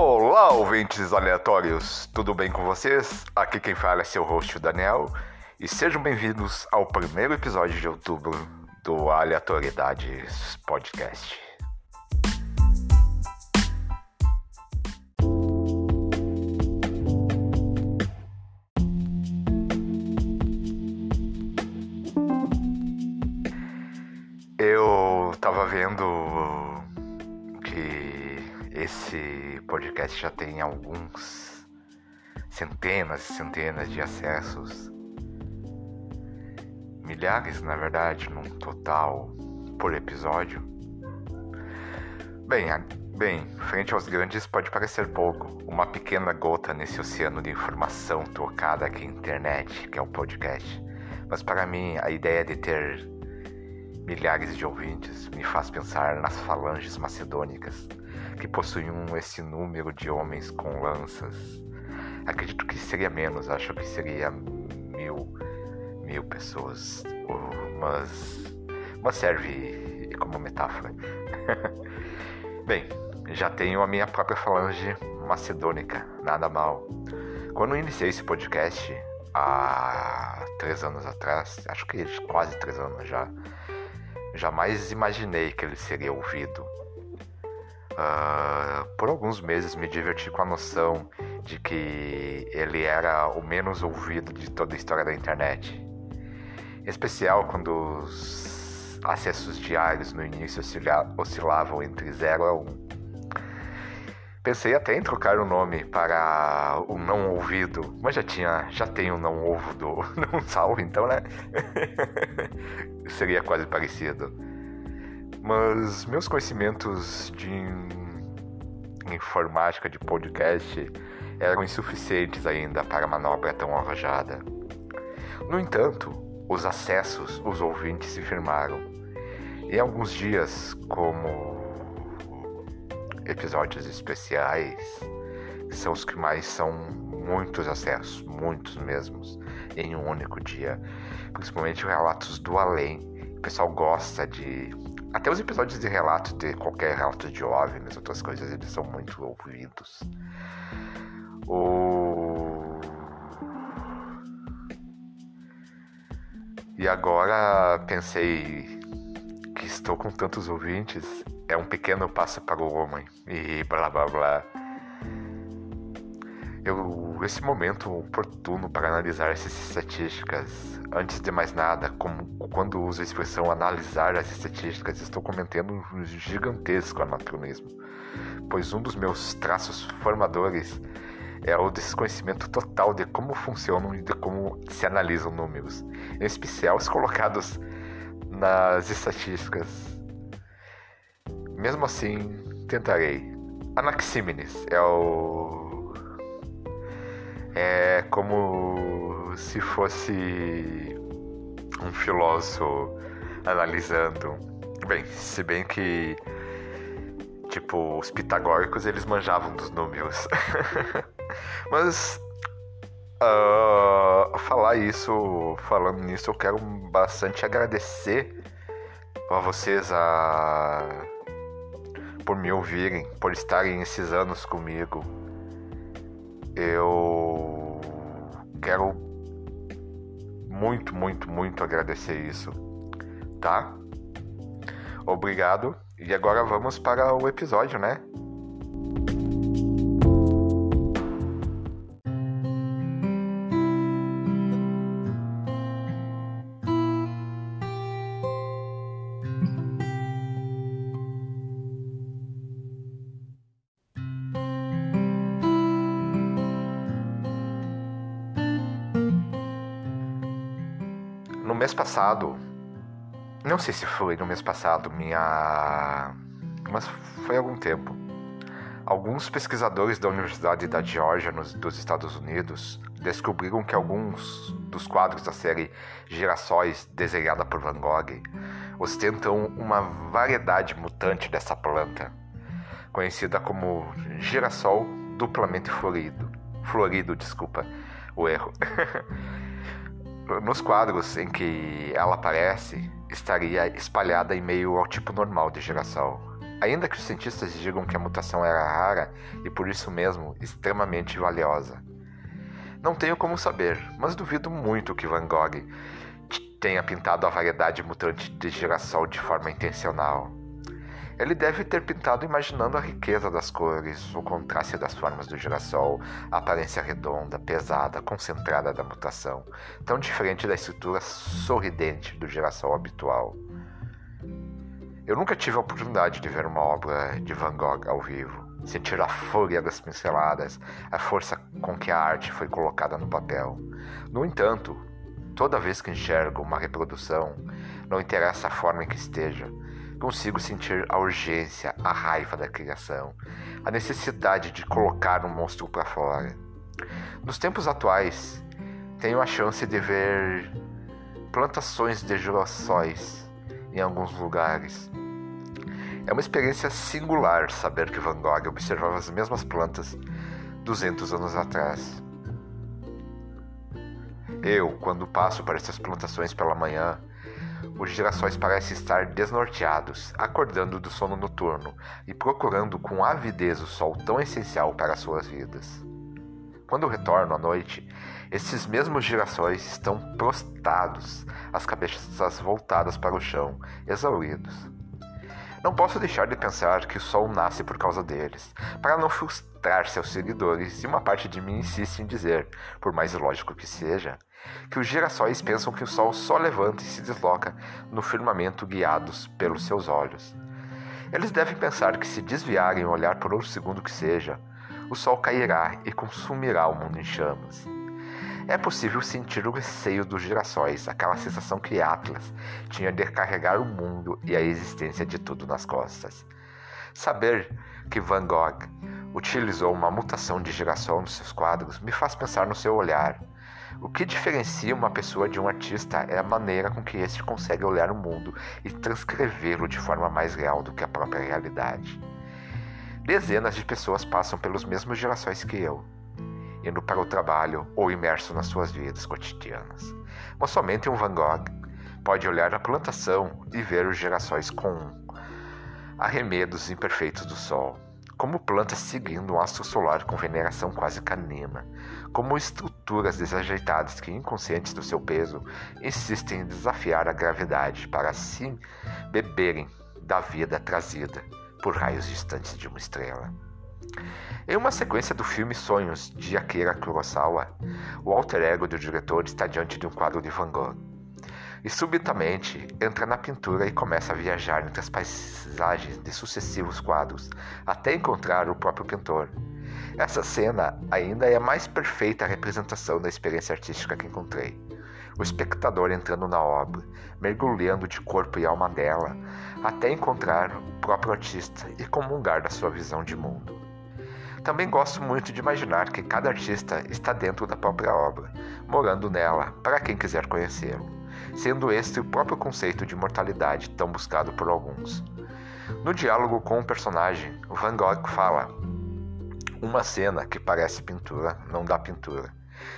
Olá, ouvintes aleatórios, tudo bem com vocês? Aqui quem fala é seu host, Daniel, e sejam bem-vindos ao primeiro episódio de outubro do Aleatoriedades Podcast. Eu tava vendo esse podcast já tem alguns centenas e centenas de acessos. Milhares, na verdade, num total por episódio. Bem, bem, frente aos grandes pode parecer pouco, uma pequena gota nesse oceano de informação trocada aqui na internet, que é o podcast. Mas para mim, a ideia de ter milhares de ouvintes me faz pensar nas falanges macedônicas que possuíam esse número de homens com lanças. Acredito que seria menos, acho que seria mil, mil pessoas, mas, mas serve como metáfora. Bem, já tenho a minha própria falange macedônica, nada mal. Quando iniciei esse podcast, há três anos atrás, acho que quase três anos já, jamais imaginei que ele seria ouvido. Ah, por alguns meses me diverti com a noção de que ele era o menos ouvido de toda a história da internet. Em especial quando os acessos diários no início oscila- oscilavam entre 0 a 1. Pensei até em trocar o nome para o não ouvido, mas já tinha, já tem o não ovo do não salvo, então né? Seria quase parecido. Mas meus conhecimentos de informática de podcast eram insuficientes ainda para manobra tão arrojada. No entanto, os acessos, os ouvintes se firmaram. E alguns dias, como episódios especiais, são os que mais são muitos acessos, muitos mesmos, em um único dia. Principalmente relatos do além. O pessoal gosta de. Até os episódios de relato, de qualquer relato de OVNIs, outras coisas, eles são muito ouvidos. O... E agora pensei que estou com tantos ouvintes, é um pequeno passo para o homem, e blá blá blá. Eu, esse momento oportuno para analisar essas estatísticas. Antes de mais nada, como, quando uso a expressão analisar as estatísticas, estou cometendo um gigantesco anacronismo, pois um dos meus traços formadores é o desconhecimento total de como funcionam e de como se analisam números, em especial os colocados nas estatísticas. Mesmo assim, tentarei. Anaxímenes é o é como se fosse um filósofo analisando. Bem, se bem que tipo os pitagóricos eles manjavam dos números. Mas ah, falar isso, falando nisso, eu quero bastante agradecer a vocês a por me ouvirem, por estarem esses anos comigo. Eu quero muito, muito, muito agradecer isso, tá? Obrigado. E agora vamos para o episódio, né? Passado, não sei se foi no mês passado, minha. Mas foi algum tempo. Alguns pesquisadores da Universidade da Geórgia, nos, dos Estados Unidos, descobriram que alguns dos quadros da série Girassóis, desenhada por Van Gogh, ostentam uma variedade mutante dessa planta, conhecida como girassol duplamente florido. Florido, desculpa, o erro. Nos quadros em que ela aparece, estaria espalhada em meio ao tipo normal de girassol. ainda que os cientistas digam que a mutação era rara e por isso mesmo extremamente valiosa. Não tenho como saber, mas duvido muito que Van Gogh tenha pintado a variedade mutante de girassol de forma intencional. Ele deve ter pintado imaginando a riqueza das cores, o contraste das formas do girassol, a aparência redonda, pesada, concentrada da mutação, tão diferente da estrutura sorridente do girassol habitual. Eu nunca tive a oportunidade de ver uma obra de Van Gogh ao vivo, sentir a fúria das pinceladas, a força com que a arte foi colocada no papel. No entanto, toda vez que enxergo uma reprodução, não interessa a forma em que esteja, consigo sentir a urgência, a raiva da criação, a necessidade de colocar um monstro para fora. Nos tempos atuais, tenho a chance de ver plantações de girassóis em alguns lugares. É uma experiência singular saber que Van Gogh observava as mesmas plantas 200 anos atrás. Eu, quando passo por essas plantações pela manhã, os girassóis parecem estar desnorteados, acordando do sono noturno e procurando com avidez o sol tão essencial para suas vidas. Quando retorno à noite, esses mesmos girassóis estão prostrados, as cabeças voltadas para o chão, exauridos. Não posso deixar de pensar que o sol nasce por causa deles, para não frustrar seus seguidores, e uma parte de mim insiste em dizer, por mais lógico que seja, que os girassóis pensam que o sol só levanta e se desloca no firmamento guiados pelos seus olhos. Eles devem pensar que se desviarem o olhar por outro segundo que seja, o sol cairá e consumirá o mundo em chamas. É possível sentir o receio dos girassóis, aquela sensação que Atlas tinha de carregar o mundo e a existência de tudo nas costas. Saber que Van Gogh utilizou uma mutação de girassol nos seus quadros me faz pensar no seu olhar, o que diferencia uma pessoa de um artista é a maneira com que este consegue olhar o mundo e transcrevê-lo de forma mais real do que a própria realidade. Dezenas de pessoas passam pelos mesmos gerações que eu, indo para o trabalho ou imerso nas suas vidas cotidianas. Mas somente um Van Gogh pode olhar a plantação e ver os gerações com arremedos imperfeitos do sol como plantas seguindo um astro solar com veneração quase canina, como estruturas desajeitadas que, inconscientes do seu peso, insistem em desafiar a gravidade para assim beberem da vida trazida por raios distantes de uma estrela. Em uma sequência do filme Sonhos de Akira Kurosawa, o alter ego do diretor está diante de um quadro de Van Gogh e subitamente entra na pintura e começa a viajar entre as paisagens de sucessivos quadros até encontrar o próprio pintor. Essa cena ainda é a mais perfeita representação da experiência artística que encontrei. O espectador entrando na obra, mergulhando de corpo e alma dela, até encontrar o próprio artista e comungar da sua visão de mundo. Também gosto muito de imaginar que cada artista está dentro da própria obra, morando nela, para quem quiser conhecê-lo sendo este o próprio conceito de imortalidade tão buscado por alguns. No diálogo com o personagem, Van Gogh fala: Uma cena que parece pintura não dá pintura.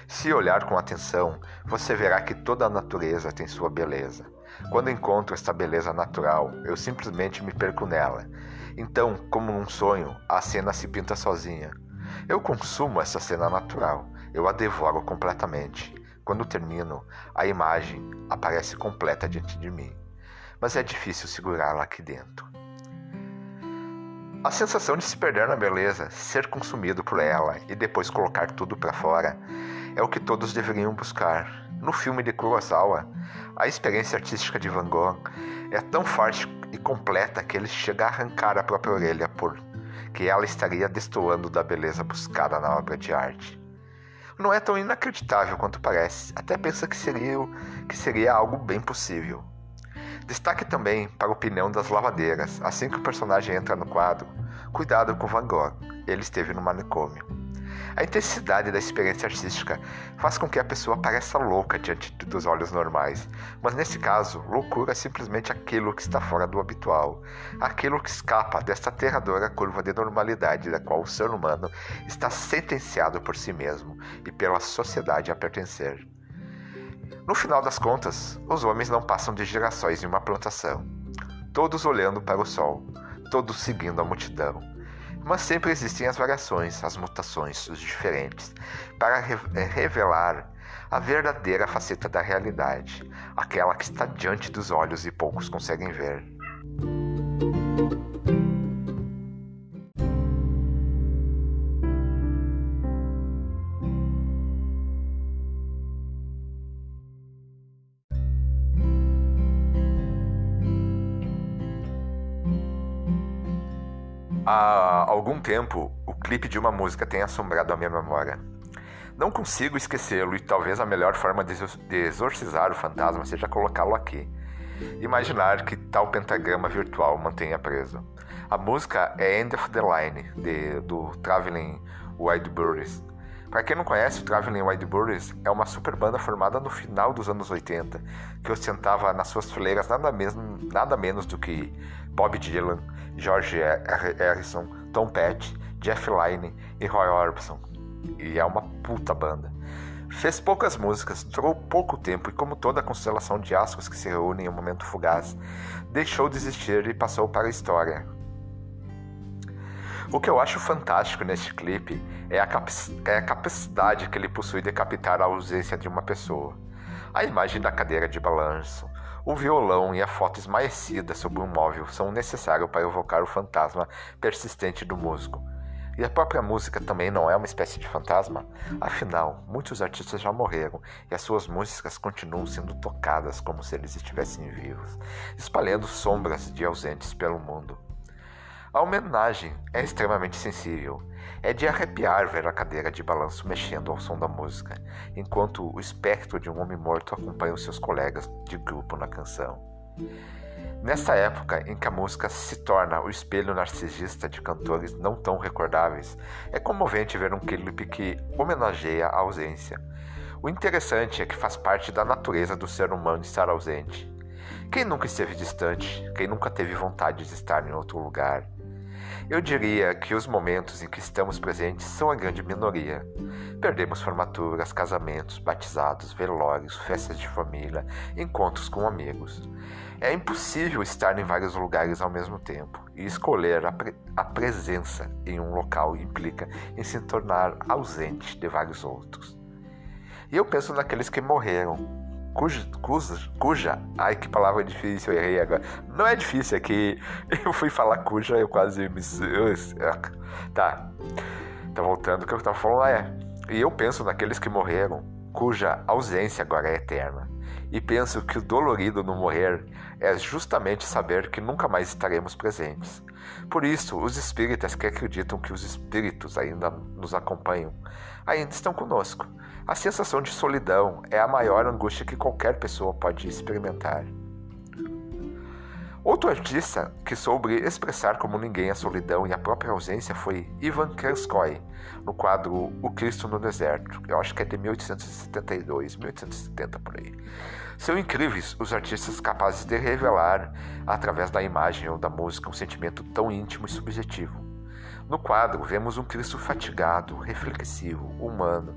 Se olhar com atenção, você verá que toda a natureza tem sua beleza. Quando encontro esta beleza natural, eu simplesmente me perco nela. Então, como num sonho, a cena se pinta sozinha. Eu consumo essa cena natural, eu a devoro completamente. Quando termino, a imagem aparece completa diante de mim, mas é difícil segurá-la aqui dentro. A sensação de se perder na beleza, ser consumido por ela e depois colocar tudo para fora é o que todos deveriam buscar. No filme de Kurosawa, a experiência artística de Van Gogh é tão forte e completa que ele chega a arrancar a própria orelha por que ela estaria destoando da beleza buscada na obra de arte não é tão inacreditável quanto parece, até pensa que seria, que seria algo bem possível. Destaque também para a opinião das lavadeiras, assim que o personagem entra no quadro, cuidado com Van Gogh, ele esteve no manicômio. A intensidade da experiência artística faz com que a pessoa pareça louca diante dos olhos normais, mas nesse caso, loucura é simplesmente aquilo que está fora do habitual, aquilo que escapa desta aterradora curva de normalidade da qual o ser humano está sentenciado por si mesmo e pela sociedade a pertencer. No final das contas, os homens não passam de gerações em uma plantação, todos olhando para o sol, todos seguindo a multidão. Mas sempre existem as variações, as mutações, os diferentes, para eh, revelar a verdadeira faceta da realidade, aquela que está diante dos olhos e poucos conseguem ver. Há algum tempo, o clipe de uma música tem assombrado a minha memória. Não consigo esquecê-lo e talvez a melhor forma de exorcizar o fantasma seja colocá-lo aqui. Imaginar que tal pentagrama virtual mantenha preso. A música é End of the Line, de, do Traveling Wilburys. Para quem não conhece, o Traveling Wilburys é uma super banda formada no final dos anos 80, que ostentava nas suas fileiras nada, mesmo, nada menos do que Bob Dylan, George Harrison, Tom Petty, Jeff Lynne e Roy Orbison. E é uma puta banda. Fez poucas músicas, durou pouco tempo e, como toda a constelação de astros que se reúnem em um momento fugaz, deixou de existir e passou para a história. O que eu acho fantástico neste clipe é a, é a capacidade que ele possui de captar a ausência de uma pessoa. A imagem da cadeira de balanço, o violão e a foto esmaecida sobre um móvel são necessários para evocar o fantasma persistente do músico. E a própria música também não é uma espécie de fantasma? Afinal, muitos artistas já morreram e as suas músicas continuam sendo tocadas como se eles estivessem vivos, espalhando sombras de ausentes pelo mundo. A homenagem é extremamente sensível. É de arrepiar ver a cadeira de balanço mexendo ao som da música, enquanto o espectro de um homem morto acompanha os seus colegas de grupo na canção. Nessa época em que a música se torna o espelho narcisista de cantores não tão recordáveis, é comovente ver um clipe que homenageia a ausência. O interessante é que faz parte da natureza do ser humano estar ausente. Quem nunca esteve distante? Quem nunca teve vontade de estar em outro lugar? Eu diria que os momentos em que estamos presentes são a grande minoria. Perdemos formaturas, casamentos, batizados, velórios, festas de família, encontros com amigos. É impossível estar em vários lugares ao mesmo tempo, e escolher a, pre a presença em um local implica em se tornar ausente de vários outros. E eu penso naqueles que morreram, cuja, cuja, ai que palavra difícil, eu errei agora. Não é difícil, é que eu fui falar cuja, eu quase me. Tá. Tá voltando, o que eu tava falando é. E eu penso naqueles que morreram, cuja ausência agora é eterna. E penso que o dolorido no morrer é justamente saber que nunca mais estaremos presentes. Por isso, os espíritas que acreditam que os espíritos ainda nos acompanham, ainda estão conosco. A sensação de solidão é a maior angústia que qualquer pessoa pode experimentar. Outro artista que soube expressar como ninguém a solidão e a própria ausência foi Ivan Krenskoy, no quadro O Cristo no Deserto. Eu acho que é de 1872, 1870 por aí. São incríveis os artistas capazes de revelar, através da imagem ou da música, um sentimento tão íntimo e subjetivo. No quadro, vemos um Cristo fatigado, reflexivo, humano,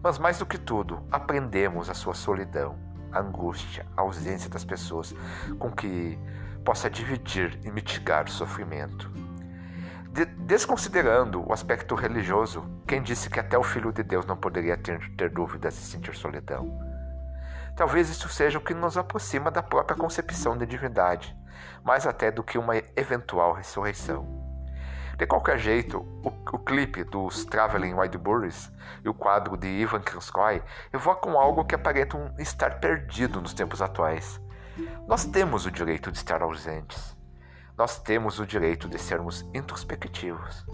mas mais do que tudo, aprendemos a sua solidão, a angústia, a ausência das pessoas com que possa dividir e mitigar o sofrimento. De desconsiderando o aspecto religioso, quem disse que até o Filho de Deus não poderia ter, ter dúvidas e sentir solidão? Talvez isso seja o que nos aproxima da própria concepção de divindade, mais até do que uma eventual ressurreição. De qualquer jeito, o, o clipe dos Traveling Wilburys e o quadro de Ivan Kranskoy evocam algo que aparentam estar perdido nos tempos atuais. Nós temos o direito de estar ausentes. Nós temos o direito de sermos introspectivos.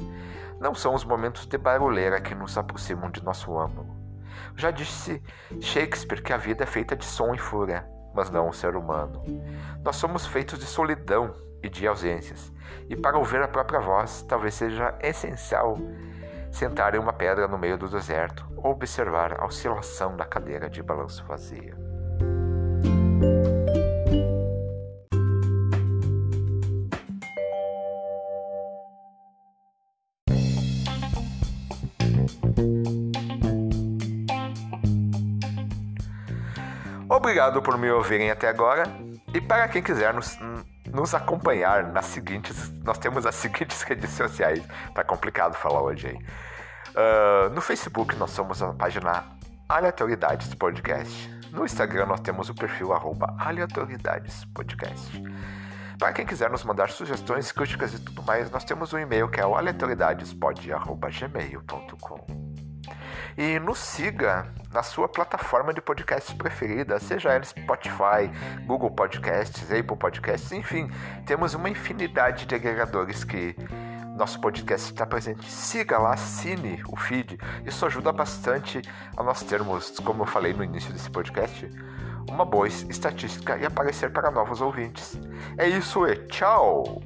Não são os momentos de barulheira que nos aproximam de nosso âmago. Já disse Shakespeare que a vida é feita de som e fúria, mas não o ser humano. Nós somos feitos de solidão e de ausências, e para ouvir a própria voz, talvez seja essencial sentar em uma pedra no meio do deserto ou observar a oscilação da cadeira de balanço vazia. Obrigado por me ouvirem até agora. E para quem quiser nos, nos acompanhar nas seguintes, nós temos as seguintes redes sociais. Tá complicado falar hoje aí. Uh, no Facebook nós somos a página Aleatoriedades Podcast. No Instagram nós temos o perfil arroba Aleatoriedades Podcast. Para quem quiser nos mandar sugestões, críticas e tudo mais, nós temos um e-mail que é o aleatoriedadespod.gmail.com. E nos siga na sua plataforma de podcasts preferida, seja ela Spotify, Google Podcasts, Apple Podcasts, enfim, temos uma infinidade de agregadores que nosso podcast está presente. Siga lá, assine o feed. Isso ajuda bastante a nós termos, como eu falei no início desse podcast, uma boa estatística e aparecer para novos ouvintes. É isso e tchau!